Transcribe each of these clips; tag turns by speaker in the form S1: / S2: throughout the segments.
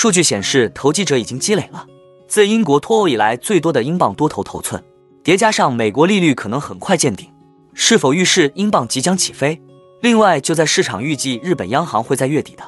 S1: 数据显示，投机者已经积累了自英国脱欧以来最多的英镑多头头寸，叠加上美国利率可能很快见顶，是否预示英镑即将起飞？另外，就在市场预计日本央行会在月底的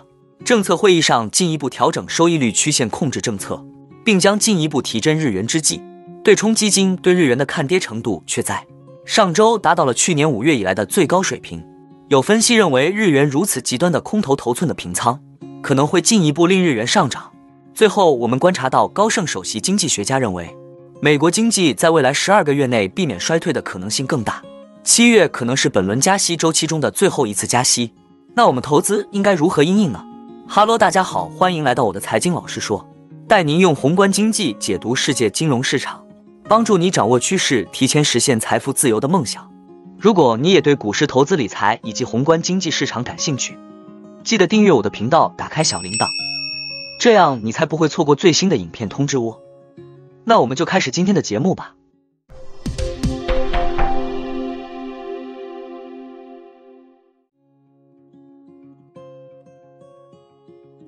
S1: 政策会议上进一步调整收益率曲线控制政策，并将进一步提振日元之际，对冲基金对日元的看跌程度却在上周达到了去年五月以来的最高水平。有分析认为，日元如此极端的空头头寸的平仓。可能会进一步令日元上涨。最后，我们观察到高盛首席经济学家认为，美国经济在未来十二个月内避免衰退的可能性更大。七月可能是本轮加息周期中的最后一次加息。那我们投资应该如何应应呢？哈喽，大家好，欢迎来到我的财经老师说，带您用宏观经济解读世界金融市场，帮助你掌握趋势，提前实现财富自由的梦想。如果你也对股市投资理财以及宏观经济市场感兴趣，记得订阅我的频道，打开小铃铛，这样你才不会错过最新的影片通知哦。那我们就开始今天的节目吧。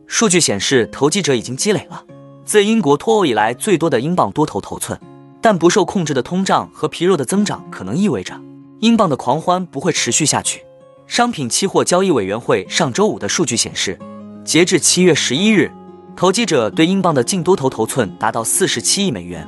S1: 数据显示，投机者已经积累了自英国脱欧以来最多的英镑多头头寸，但不受控制的通胀和疲弱的增长可能意味着英镑的狂欢不会持续下去。商品期货交易委员会上周五的数据显示，截至七月十一日，投机者对英镑的净多头头寸达到四十七亿美元，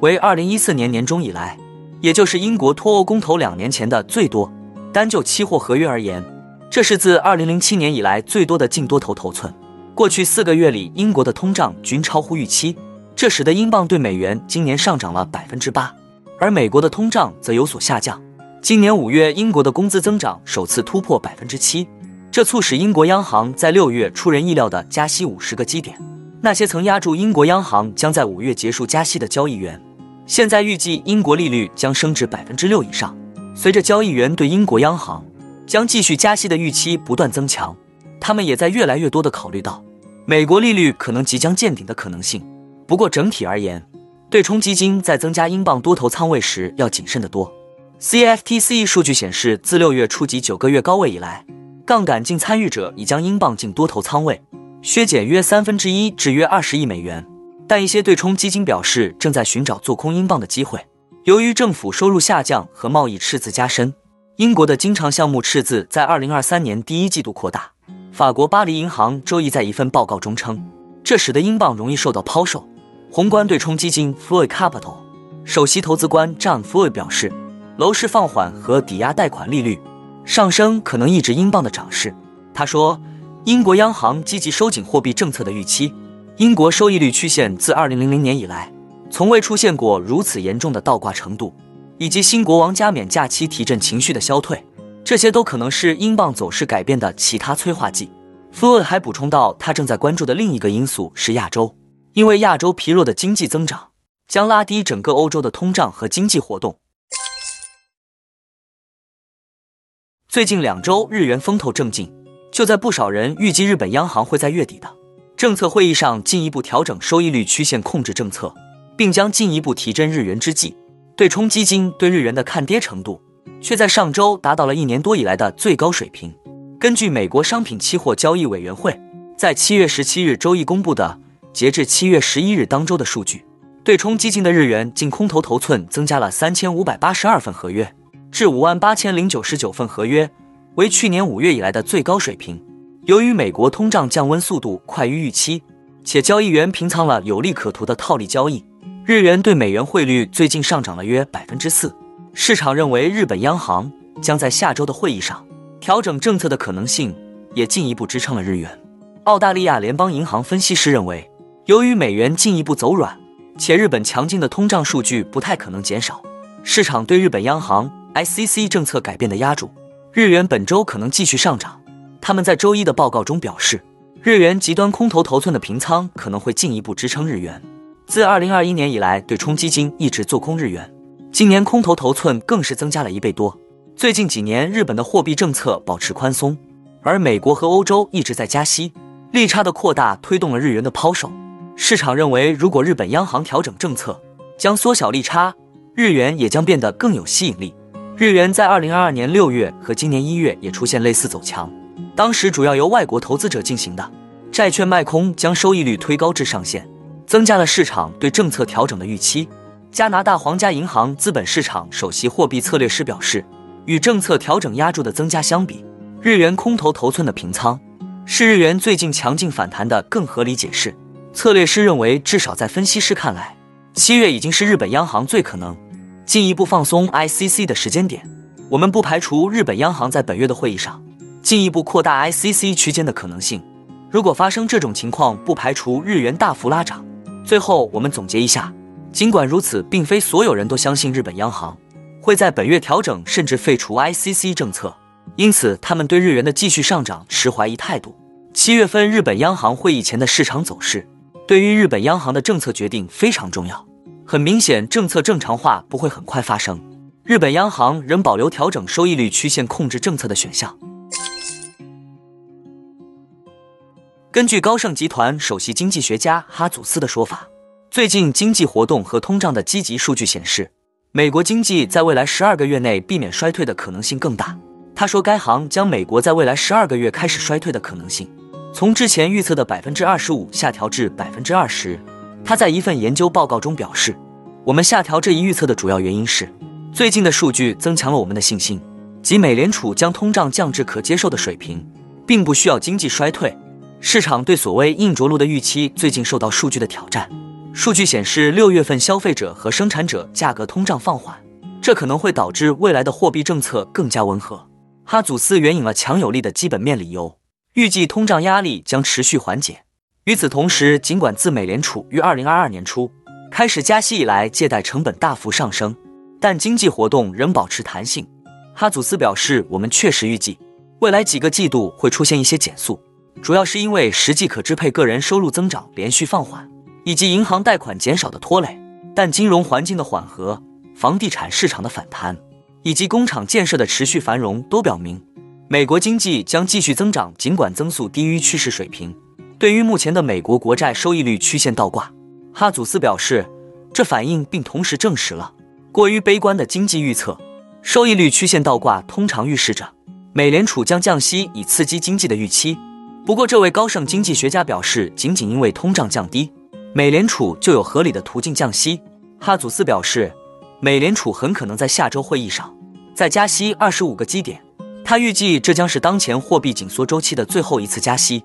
S1: 为二零一四年年中以来，也就是英国脱欧公投两年前的最多。单就期货合约而言，这是自二零零七年以来最多的净多头头寸。过去四个月里，英国的通胀均超乎预期，这使得英镑对美元今年上涨了百分之八，而美国的通胀则有所下降。今年五月，英国的工资增长首次突破百分之七，这促使英国央行在六月出人意料的加息五十个基点。那些曾压住英国央行将在五月结束加息的交易员，现在预计英国利率将升至百分之六以上。随着交易员对英国央行将继续加息的预期不断增强，他们也在越来越多的考虑到美国利率可能即将见顶的可能性。不过整体而言，对冲基金在增加英镑多头仓位时要谨慎得多。CFTC 数据显示，自六月触及九个月高位以来，杠杆净参与者已将英镑净多头仓位削减约三分之一，至约二十亿美元。但一些对冲基金表示正在寻找做空英镑的机会。由于政府收入下降和贸易赤字加深，英国的经常项目赤字在二零二三年第一季度扩大。法国巴黎银行周一在一份报告中称，这使得英镑容易受到抛售。宏观对冲基金 Floyd Capital 首席投资官 John Floyd 表示。楼市放缓和抵押贷款利率上升可能抑制英镑的涨势。他说，英国央行积极收紧货币政策的预期，英国收益率曲线自2000年以来从未出现过如此严重的倒挂程度，以及新国王加冕假期提振情绪的消退，这些都可能是英镑走势改变的其他催化剂。福尔还补充到，他正在关注的另一个因素是亚洲，因为亚洲疲弱的经济增长将拉低整个欧洲的通胀和经济活动。最近两周，日元风头正劲。就在不少人预计日本央行会在月底的政策会议上进一步调整收益率曲线控制政策，并将进一步提振日元之际，对冲基金对日元的看跌程度却在上周达到了一年多以来的最高水平。根据美国商品期货交易委员会在七月十七日周一公布的截至七月十一日当周的数据，对冲基金的日元净空头头寸增加了三千五百八十二份合约。至五万八千零九十九份合约，为去年五月以来的最高水平。由于美国通胀降温速度快于预期，且交易员平仓了有利可图的套利交易，日元对美元汇率最近上涨了约百分之四。市场认为日本央行将在下周的会议上调整政策的可能性，也进一步支撑了日元。澳大利亚联邦银行分析师认为，由于美元进一步走软，且日本强劲的通胀数据不太可能减少，市场对日本央行。ICC 政策改变的压住，日元本周可能继续上涨。他们在周一的报告中表示，日元极端空头头寸的平仓可能会进一步支撑日元。自2021年以来，对冲基金一直做空日元，今年空头头寸更是增加了一倍多。最近几年，日本的货币政策保持宽松，而美国和欧洲一直在加息，利差的扩大推动了日元的抛售。市场认为，如果日本央行调整政策，将缩小利差，日元也将变得更有吸引力。日元在二零二二年六月和今年一月也出现类似走强，当时主要由外国投资者进行的。债券卖空将收益率推高至上限，增加了市场对政策调整的预期。加拿大皇家银行资本市场首席货币策略师表示，与政策调整压住的增加相比，日元空头头寸的平仓是日元最近强劲反弹的更合理解释。策略师认为，至少在分析师看来，七月已经是日本央行最可能进一步放松 ICC 的时间点。我们不排除日本央行在本月的会议上进一步扩大 ICC 区间的可能性。如果发生这种情况，不排除日元大幅拉涨。最后，我们总结一下：尽管如此，并非所有人都相信日本央行会在本月调整甚至废除 ICC 政策，因此他们对日元的继续上涨持怀疑态度。七月份日本央行会议前的市场走势。对于日本央行的政策决定非常重要。很明显，政策正常化不会很快发生。日本央行仍保留调整收益率曲线控制政策的选项。根据高盛集团首席经济学家哈祖斯的说法，最近经济活动和通胀的积极数据显示，美国经济在未来十二个月内避免衰退的可能性更大。他说，该行将美国在未来十二个月开始衰退的可能性。从之前预测的百分之二十五下调至百分之二十，他在一份研究报告中表示，我们下调这一预测的主要原因是最近的数据增强了我们的信心，即美联储将通胀降至可接受的水平，并不需要经济衰退。市场对所谓硬着陆的预期最近受到数据的挑战。数据显示，六月份消费者和生产者价格通胀放缓，这可能会导致未来的货币政策更加温和。哈祖斯援引了强有力的基本面理由。预计通胀压力将持续缓解。与此同时，尽管自美联储于二零二二年初开始加息以来，借贷成本大幅上升，但经济活动仍保持弹性。哈祖斯表示：“我们确实预计未来几个季度会出现一些减速，主要是因为实际可支配个人收入增长连续放缓，以及银行贷款减少的拖累。但金融环境的缓和、房地产市场的反弹以及工厂建设的持续繁荣都表明。”美国经济将继续增长，尽管增速低于趋势水平。对于目前的美国国债收益率曲线倒挂，哈祖斯表示，这反映并同时证实了过于悲观的经济预测。收益率曲线倒挂通常预示着美联储将降息以刺激经济的预期。不过，这位高盛经济学家表示，仅仅因为通胀降低，美联储就有合理的途径降息。哈祖斯表示，美联储很可能在下周会议上再加息二十五个基点。他预计这将是当前货币紧缩周期的最后一次加息。